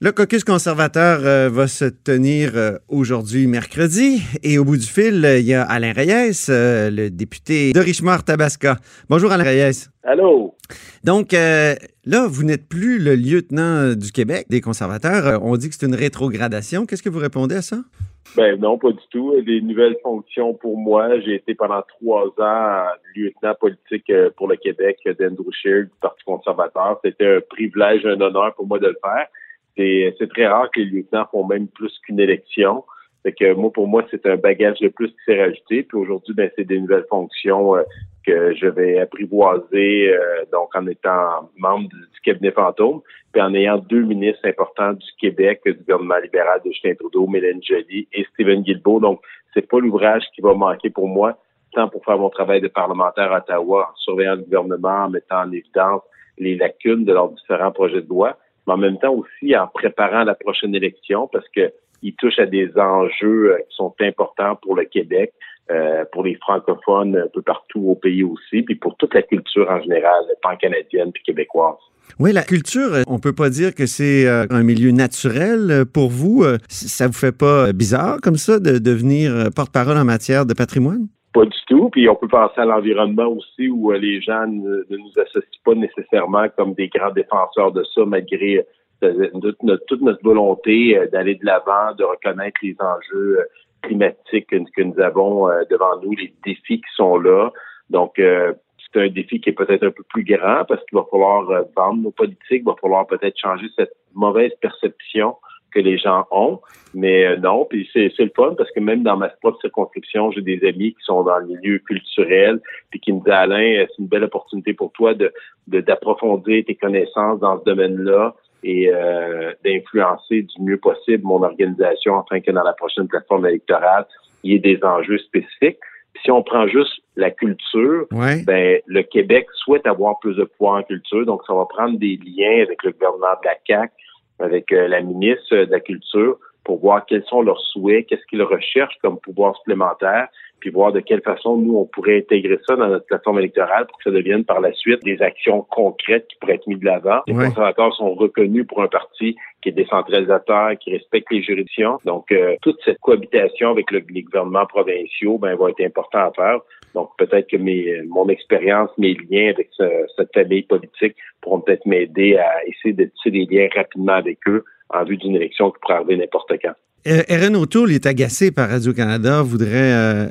Le caucus conservateur euh, va se tenir euh, aujourd'hui, mercredi. Et au bout du fil, euh, il y a Alain Reyes, le député de Richemont-Tabasca. Bonjour, Alain Reyes. Allô? Donc, là, vous n'êtes plus le lieutenant du Québec des conservateurs. on dit que c'est une rétrogradation. Qu'est-ce que vous répondez à ça? Ben non, pas du tout. Des nouvelles fonctions pour moi. J'ai été pendant trois ans lieutenant politique pour le Québec d'Andrew Scheer du Parti conservateur. C'était un privilège, un honneur pour moi de le faire. C'est très rare que les lieutenants font même plus qu'une élection. Fait que moi, pour moi, c'est un bagage de plus qui s'est rajouté. Puis aujourd'hui, ben, c'est des nouvelles fonctions euh, que je vais apprivoiser, euh, donc en étant membre du, cabinet fantôme, puis en ayant deux ministres importants du Québec, du gouvernement libéral de Justin Trudeau, Mélène Joly et Stephen Guilbeault. Donc, c'est pas l'ouvrage qui va manquer pour moi, tant pour faire mon travail de parlementaire à Ottawa, en surveillant le gouvernement, en mettant en évidence les lacunes de leurs différents projets de loi, mais en même temps aussi en préparant la prochaine élection parce que il touche à des enjeux euh, qui sont importants pour le Québec, euh, pour les francophones un peu partout au pays aussi, puis pour toute la culture en général, pan-canadienne puis québécoise. Oui, la culture, on peut pas dire que c'est euh, un milieu naturel pour vous. Ça vous fait pas bizarre comme ça de devenir porte-parole en matière de patrimoine? Pas du tout. Puis on peut penser à l'environnement aussi où euh, les gens ne, nous associent pas nécessairement comme des grands défenseurs de ça, malgré euh, toute notre, volonté euh, d'aller de l'avant, de reconnaître les enjeux climatiques que, nous avons devant nous, les défis qui sont là. Donc, c'est un défi qui est peut-être un peu plus grand parce qu'il va falloir vendre nos politiques, il va falloir peut-être changer cette mauvaise perception que les gens ont. Mais euh, non, puis c'est, le fun parce que même dans ma propre circonscription, j'ai des amis qui sont dans le milieu culturel puis qui me disent Alain, euh, c'est une belle opportunité pour toi de, d'approfondir tes connaissances dans ce domaine-là et euh, d'influencer du mieux possible mon organisation afin que dans la prochaine plateforme électorale, il y ait des enjeux spécifiques. si on prend juste la culture, ben le Québec souhaite avoir plus de poids en culture, donc ça va prendre des liens avec le gouvernement de la CAC, avec euh, la ministre de la Culture pour voir quels sont leurs souhaits, qu'est-ce qu'ils recherchent comme pouvoir supplémentaire, puis voir de quelle façon nous, on pourrait intégrer ça dans notre plateforme électorale pour que ça devienne par la suite des actions concrètes qui pourraient être mises de l'avant. Les conservateurs sont reconnus pour un parti qui est décentralisateur, qui respecte les juridictions. Donc, euh, toute cette cohabitation avec le, les gouvernements provinciaux ben, va être important à faire. Donc, peut-être que mes, mon expérience, mes liens avec cette famille politique pourront peut-être m'aider à essayer de tisser des liens rapidement avec eux en vue d'une élection qui pourrait arriver n'importe quand. Erin O'Toole est agacé par Radio-Canada, voudrait euh,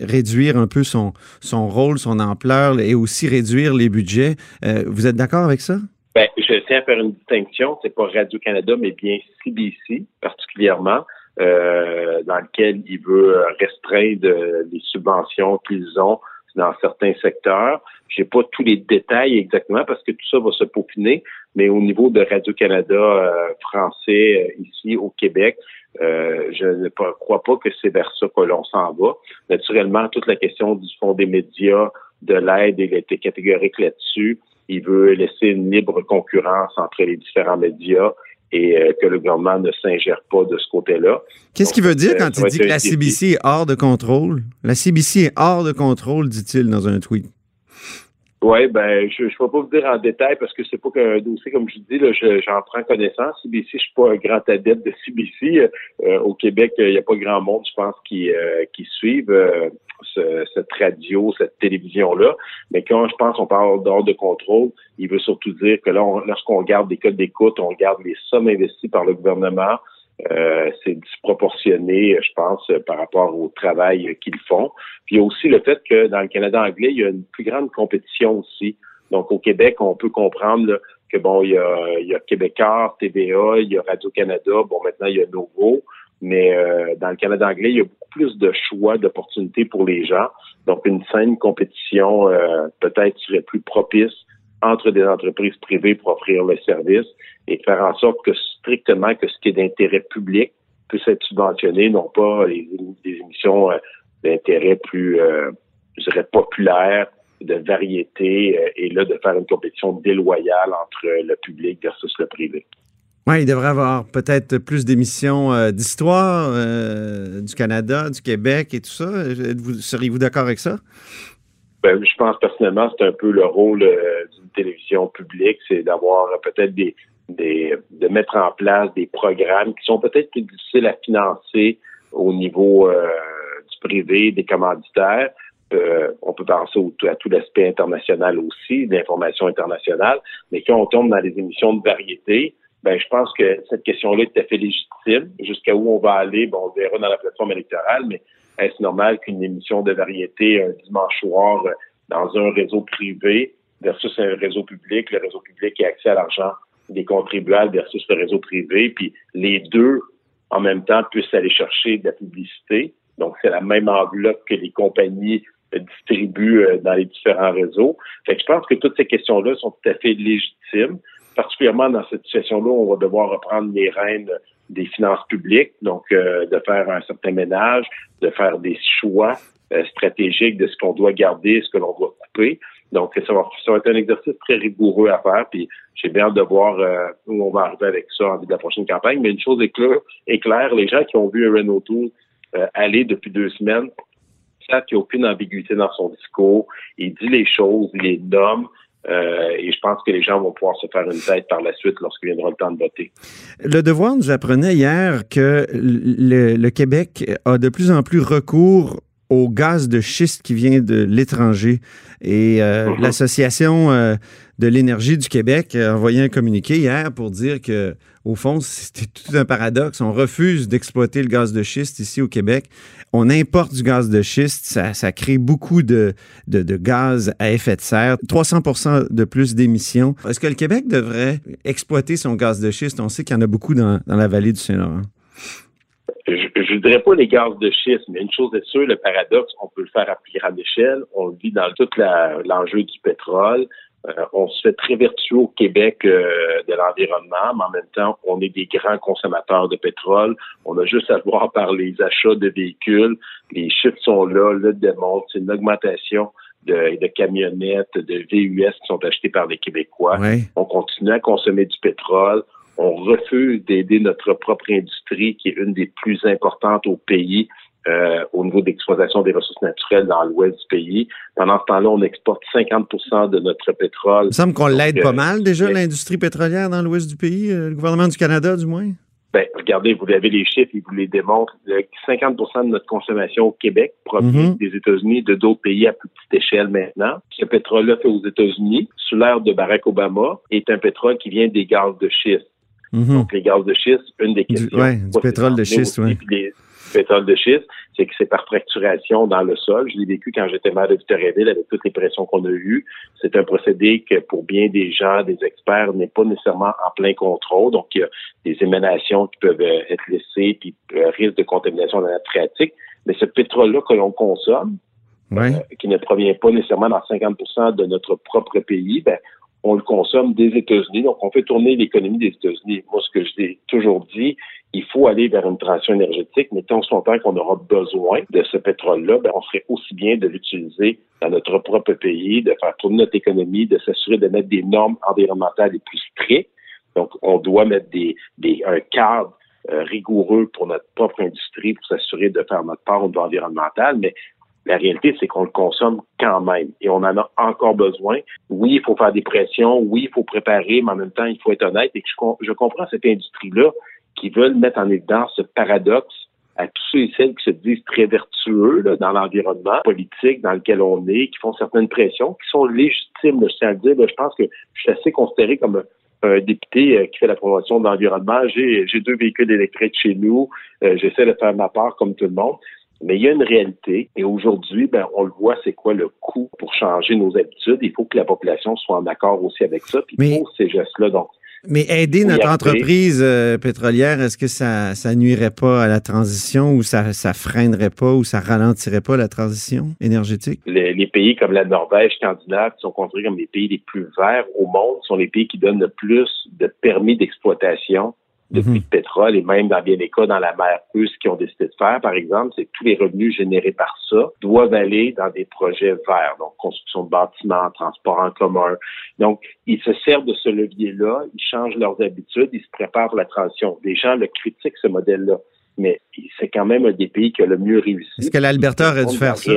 réduire un peu son, son rôle, son ampleur et aussi réduire les budgets. Euh, vous êtes d'accord avec ça? Ben, je tiens à faire une distinction. C'est pas Radio-Canada, mais bien CBC particulièrement, euh, dans lequel il veut restreindre les subventions qu'ils ont dans certains secteurs. J'ai pas tous les détails exactement parce que tout ça va se peaufiner, mais au niveau de Radio-Canada euh, français euh, ici au Québec, euh, je ne crois pas que c'est vers ça que l'on s'en va. Naturellement, toute la question du fond des médias, de l'aide, il a été catégorique là-dessus. Il veut laisser une libre concurrence entre les différents médias et que le gouvernement ne s'ingère pas de ce côté-là. Qu'est-ce qu'il veut dire quand il dit que la CBC est hors de contrôle? La CBC est hors de contrôle, dit-il dans un tweet. Oui, ben, je ne vais pas vous dire en détail parce que c'est pas qu'un dossier, comme je dis, là, j'en prends connaissance. CBC, je suis pas un grand adepte de CBC. Euh, au Québec, il n'y a pas grand monde, je pense, qui, euh, qui suivent euh, cette radio, cette télévision-là. Mais quand je pense qu'on parle d'ordre de contrôle, il veut surtout dire que là, lorsqu'on regarde des codes d'écoute, on regarde les sommes investies par le gouvernement, euh, c'est disproportionné, je pense, par rapport au travail qu'ils font. Puis il y a aussi le fait que dans le Canada anglais, il y a une plus grande compétition aussi. Donc au Québec, on peut comprendre que bon, il y a, il y a Québécois, TVA, il y a Radio-Canada, bon maintenant il y a Novo, mais euh, dans le Canada anglais, il y a beaucoup plus de choix, d'opportunités pour les gens. Donc une saine compétition euh, peut-être serait plus propice entre des entreprises privées pour offrir le service et faire en sorte que strictement que ce qui est d'intérêt public puisse être subventionné, non pas des émissions euh, d'intérêt plus, euh, je dirais, populaires, de variété, euh, et là, de faire une compétition déloyale entre le public versus le privé. Oui, il devrait avoir peut-être plus d'émissions d'histoire du Canada, du Québec et tout ça. Seriez-vous d'accord avec ça? Ben, je pense personnellement c'est un peu le rôle d'une télévision publique, c'est d'avoir peut-être des, de mettre en place des programmes qui sont peut-être plus difficiles à financer au niveau euh, du privé, des commanditaires. Euh, on peut penser à tout l'aspect international aussi, l'information internationale, mais quand on tombe dans les émissions de variété, ben je pense que cette question-là est tout à fait légitime. Jusqu'à où on va aller, bon, on verra dans la plateforme électorale, mais est-ce normal qu'une émission de variété un dimanche soir euh, dans un réseau privé versus un réseau public, le réseau public qui a accès à l'argent des contribuables versus le réseau privé, puis les deux en même temps puissent aller chercher de la publicité. Donc, c'est la même enveloppe que les compagnies distribuent euh, dans les différents réseaux. Fait que je pense que toutes ces questions-là sont tout à fait légitimes, particulièrement dans cette situation-là on va devoir reprendre les rênes des finances publiques, donc euh, de faire un certain ménage, de faire des choix euh, stratégiques de ce qu'on doit garder, ce que l'on doit couper. Donc, ça va, ça va, être un exercice très rigoureux à faire, puis j'ai bien hâte de voir euh, où on va arriver avec ça en vue de la prochaine campagne. Mais une chose est claire, les gens qui ont vu Renault Tour euh, aller depuis deux semaines savent qu'il n'y a aucune ambiguïté dans son discours. Il dit les choses, il les nomme. Euh, et je pense que les gens vont pouvoir se faire une tête par la suite lorsqu'il viendra le temps de voter. Le Devoir nous apprenait hier que le, le Québec a de plus en plus recours au gaz de schiste qui vient de l'étranger. Et euh, uh-huh. l'Association euh, de l'énergie du Québec a envoyé un communiqué hier pour dire que, au fond, c'était tout un paradoxe. On refuse d'exploiter le gaz de schiste ici au Québec. On importe du gaz de schiste. Ça, crée beaucoup de, de, de, gaz à effet de serre, 300% de plus d'émissions. Est-ce que le Québec devrait exploiter son gaz de schiste? On sait qu'il y en a beaucoup dans, dans la vallée du Saint-Laurent je ne dirais pas les gaz de schiste, mais une chose est sûre, le paradoxe, on peut le faire à plus grande échelle. On le vit dans tout l'enjeu du pétrole. Euh, on se fait très vertueux au Québec euh, de l'environnement, mais en même temps, on est des grands consommateurs de pétrole. On a juste à voir par les achats de véhicules. Les chiffres sont là, le démontrent. C'est une augmentation de, de, camionnettes, de VUS qui sont achetés par les Québécois. On continue à consommer du pétrole on refuse d'aider notre propre industrie, qui est une des plus importantes au pays, euh, au niveau d'exploitation des ressources naturelles dans l'ouest du pays. Pendant ce temps-là, on exporte 50% de notre pétrole. Il me semble qu'on l'aide pas euh, mal déjà, l'industrie pétrolière dans l'ouest du pays, euh, le gouvernement du Canada du moins? Ben, regardez, vous avez les chiffres, ils vous les démontrent. 50% de notre consommation au Québec provient mhm. des États-Unis de d'autres pays à plus petite échelle maintenant. Ce pétrole-là fait aux États-Unis, sous l'ère de Barack Obama, est un pétrole qui vient des gaz de schiste. Mhm. Donc, les gaz de schiste, une des questions. Oui, du pétrole de schiste, oui. Pétrole de schiste, c'est que c'est par fracturation dans le sol. Je l'ai vécu quand j'étais maire de Victoriaville avec toutes les pressions qu'on a eues. C'est un procédé que pour bien des gens, des experts, n'est pas nécessairement en plein contrôle. Donc, il y a des émanations qui peuvent euh, être laissées, puis euh, risque de contamination dans la pratique. Mais ce pétrole-là que l'on consomme, euh, qui ne provient pas nécessairement dans 50% de notre propre pays, ben, on le consomme des États-Unis. Donc, on fait tourner l'économie des États-Unis. Moi, ce que j'ai toujours dit, il faut aller vers une transition énergétique, mais tant longtemps qu'on aura besoin de ce pétrole-là, ben, on serait aussi bien de l'utiliser dans notre propre pays, de faire tourner notre économie, de s'assurer de mettre des normes environnementales les plus strictes. Donc, on doit mettre des, des un cadre euh, rigoureux pour notre propre industrie pour s'assurer de faire notre part au niveau environnemental, mais la réalité, c'est qu'on le consomme quand même et on en a encore besoin. Oui, il faut faire des pressions, oui, il faut préparer, mais en même temps, il faut être honnête et je comprends cette industrie-là qui veulent mettre en évidence ce paradoxe à tous ceux et celles qui se disent très vertueux dans l'environnement politique dans lequel on est, qui font certaines pressions, qui sont légitimes, je tiens à dire. je pense que je suis assez considéré comme un, député euh, qui fait la promotion de l'environnement. J'ai deux véhicules électriques chez nous. Euh, j'essaie de faire ma part comme tout le monde. Mais il y a une réalité et aujourd'hui, ben, on le voit, c'est quoi le coût pour changer nos habitudes. Il faut que la population soit en accord aussi avec ça. Puis Mais... pour ces gestes-là, donc mais aider notre entreprise euh, pétrolière, est-ce que ça, ça nuirait pas à la transition ou ça, ça freinerait pas ou ça ralentirait pas la transition énergétique? Les, les pays comme la Norvège, Scandinave, qui sont considérés comme les pays les plus verts au monde, sont les pays qui donnent le plus de permis d'exploitation de mhm. de pétrole et même dans bien des cas dans la mer ce qu'ils ont décidé de faire, par exemple, c'est que tous les revenus générés par ça doivent aller dans des projets verts, donc construction de bâtiments, transport en commun. Donc, ils se servent de ce levier-là, ils changent leurs habitudes, ils se préparent pour la transition. Des gens le critiquent, ce modèle-là, mais c'est quand même un des pays qui a le mieux réussi. Est-ce que l'Alberta aurait dû faire ça?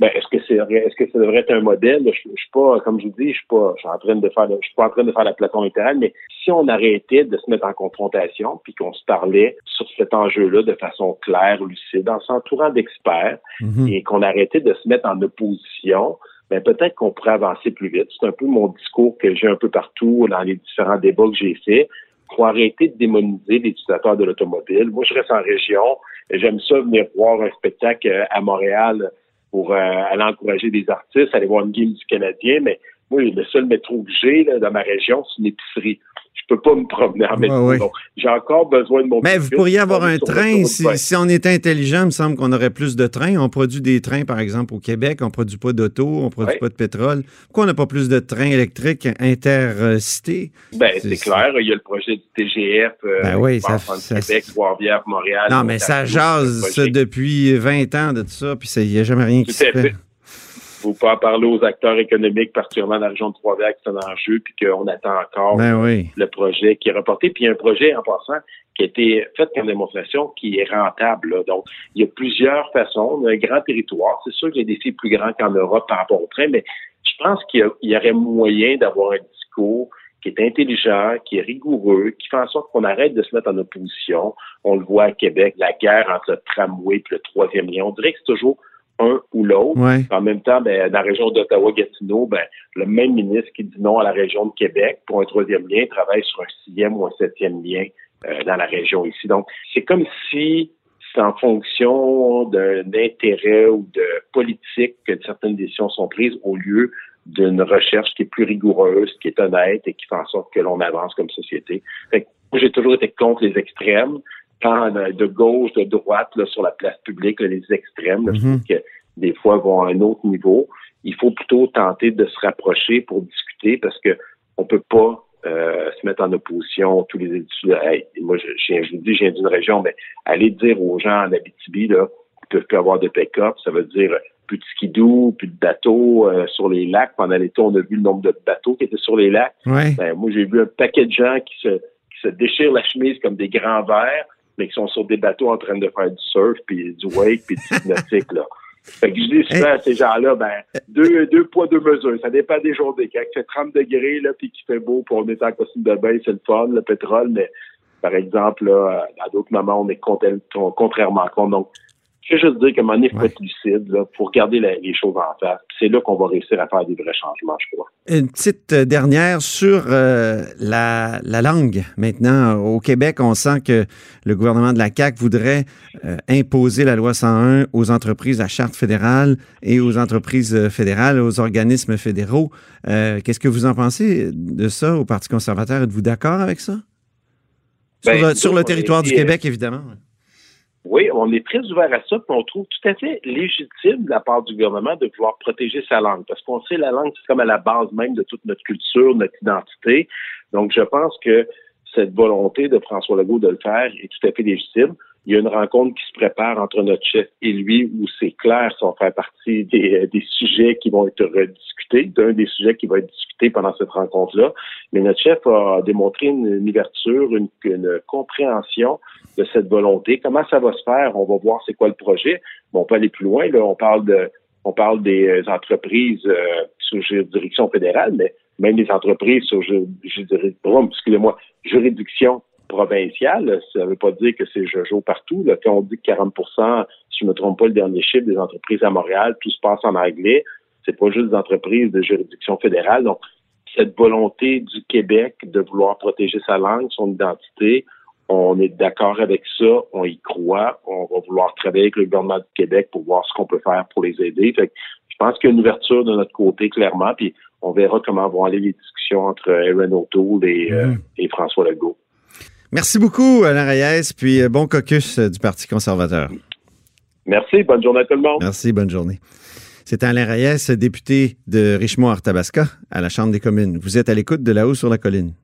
Ben, est-ce que c'est est-ce que ça devrait être un modèle? Je, je suis pas, comme je vous dis, je suis pas, je suis en train de faire, je suis pas en train de faire la platon littérale, mais si on arrêtait de se mettre en confrontation, puis qu'on se parlait sur cet enjeu-là de façon claire, lucide, en s'entourant d'experts, mhm. et qu'on arrêtait de se mettre en opposition, ben peut-être qu'on pourrait avancer plus vite. C'est un peu mon discours que j'ai un peu partout dans les différents débats que j'ai faits. Faut arrêter de démoniser les utilisateurs de l'automobile. Moi, je reste en région. J'aime ça venir voir un spectacle euh, à Montréal pour euh, aller encourager des artistes, aller voir une game du Canadien, mais moi, le seul métro que j'ai dans ma région, c'est une épicerie je peux pas me promener en métro. J'ai encore besoin de mon Mais vous pourriez avoir un train. Si, on était intelligent, il me semble qu'on aurait plus de trains. On produit des trains, par exemple, au Québec. On produit pas d'auto, on produit pas de pétrole. Pourquoi on n'a pas plus de trains électriques intercités? Ben, c'est clair. Il y a le projet du TGF. Euh, ben oui, ça, Québec, Trois-Rivières, Montréal. Non, mais ça jase depuis 20 ans de tout ça, puis il n'y a jamais rien qui se fait faut pas parler aux acteurs économiques, particulièrement dans la région de Trois-Rivières, qui sont en jeu, puis qu'on attend encore ben le projet qui est reporté. Puis il y a un projet, en passant, qui a été fait comme démonstration qui est rentable. Donc, il y a plusieurs façons. On a un grand territoire. C'est sûr qu'il y a des défis plus grands qu'en Europe par rapport au train, mais je pense qu'il y, aurait moyen d'avoir un discours qui est intelligent, qui est rigoureux, qui fait en sorte qu'on arrête de se mettre en opposition. On le voit à Québec, la guerre entre le tramway et le troisième lien. On dirait que c'est toujours un ou l'autre. En même temps, ben, dans la région d'Ottawa-Gatineau, ben, le même ministre qui dit non à la région de Québec pour un troisième lien travaille sur un sixième ou un septième lien euh, dans la région ici. Donc, c'est comme si c'est en fonction d'un intérêt ou de politique que certaines décisions sont prises au lieu d'une recherche qui est plus rigoureuse, qui est honnête et qui fait en sorte que l'on avance comme société. Fait moi, j'ai toujours été contre les extrêmes de gauche, de droite là, sur la place publique, les extrêmes, mhm. que des fois vont à un autre niveau. Il faut plutôt tenter de se rapprocher pour discuter parce que on peut pas euh, se mettre en opposition tous les études. moi, je, je, vous dis, je viens d'une région, mais aller dire aux gens en Abitibi là, qu'ils peuvent plus avoir de pick-up, ça veut dire plus de skidoo, plus de bateaux euh, sur les lacs. Pendant l'été, on a vu le nombre de bateaux qui étaient sur les lacs. Ben, moi, j'ai vu un paquet de gens qui se, qui se déchirent la chemise comme des grands verres mais qui sont sur des bateaux en train de faire du surf, puis du wake, puis du nautique, là. Fait que je dis souvent à ces gens-là, ben, deux, deux poids, deux mesures. Ça dépend des journées. Quand il fait 30 degrés, là, puis qu'il fait beau, pour on est en costume de bain, c'est le fun, le pétrole, mais par exemple, là, à d'autres moments, on est contrairement compte. Donc, je veux juste dire qu'à un moment donné, il faut être lucide, pour regarder les choses en face. C'est là qu'on va réussir à faire des vrais changements, je crois. Une petite euh, dernière sur euh, la, langue. Maintenant, au Québec, on sent que le gouvernement de la CAQ voudrait euh, imposer la loi 101 aux entreprises à charte fédérale et aux entreprises fédérales, aux organismes fédéraux. Qu'est-ce que vous en pensez de ça au Parti conservateur? Êtes-vous d'accord avec ça? sur, ben, sur le territoire du Québec, évidemment. Oui, on est très ouvert à ça, puis on trouve tout à fait légitime de la part du gouvernement de vouloir protéger sa langue, parce qu'on sait la langue, c'est comme à la base même de toute notre culture, notre identité. Donc, je pense que cette volonté de François Legault de le faire est tout à fait légitime. Il y a une rencontre qui se prépare entre notre chef et lui où c'est clair ça va faire partie des, des sujets qui vont être rediscutés, d'un des sujets qui va être discuté pendant cette rencontre-là. Mais notre chef a démontré une, ouverture, une, compréhension de cette volonté. Comment ça va se faire? On va voir c'est quoi le projet. Bon, on peut aller plus loin. Là, on parle de on parle des entreprises euh, sous juridiction fédérale, mais même des entreprises sous excusez-moi, juridiction provinciale, ça ne veut pas dire que c'est Jojo partout. Là. Quand on dit que 40% si je ne me trompe pas, le dernier chiffre des entreprises à Montréal, tout se passe en anglais, c'est pas juste des entreprises de juridiction fédérale. Donc, cette volonté du Québec de vouloir protéger sa langue, son identité, on est d'accord avec ça, on y croit, on va vouloir travailler avec le gouvernement du Québec pour voir ce qu'on peut faire pour les aider. Fait je pense qu'il y a une ouverture de notre côté, clairement, puis on verra comment vont aller les discussions entre Aaron O'Toole et, euh, mm-hmm. et François Legault. Merci beaucoup, Alain Reyes, puis euh, bon caucus euh, du Parti conservateur. Merci, bonne journée à tout le monde. Merci, bonne journée. C'est Alain Reyes, député de Richemont-Arthabasca à la Chambre des communes. Vous êtes à l'écoute de là-haut sur la colline.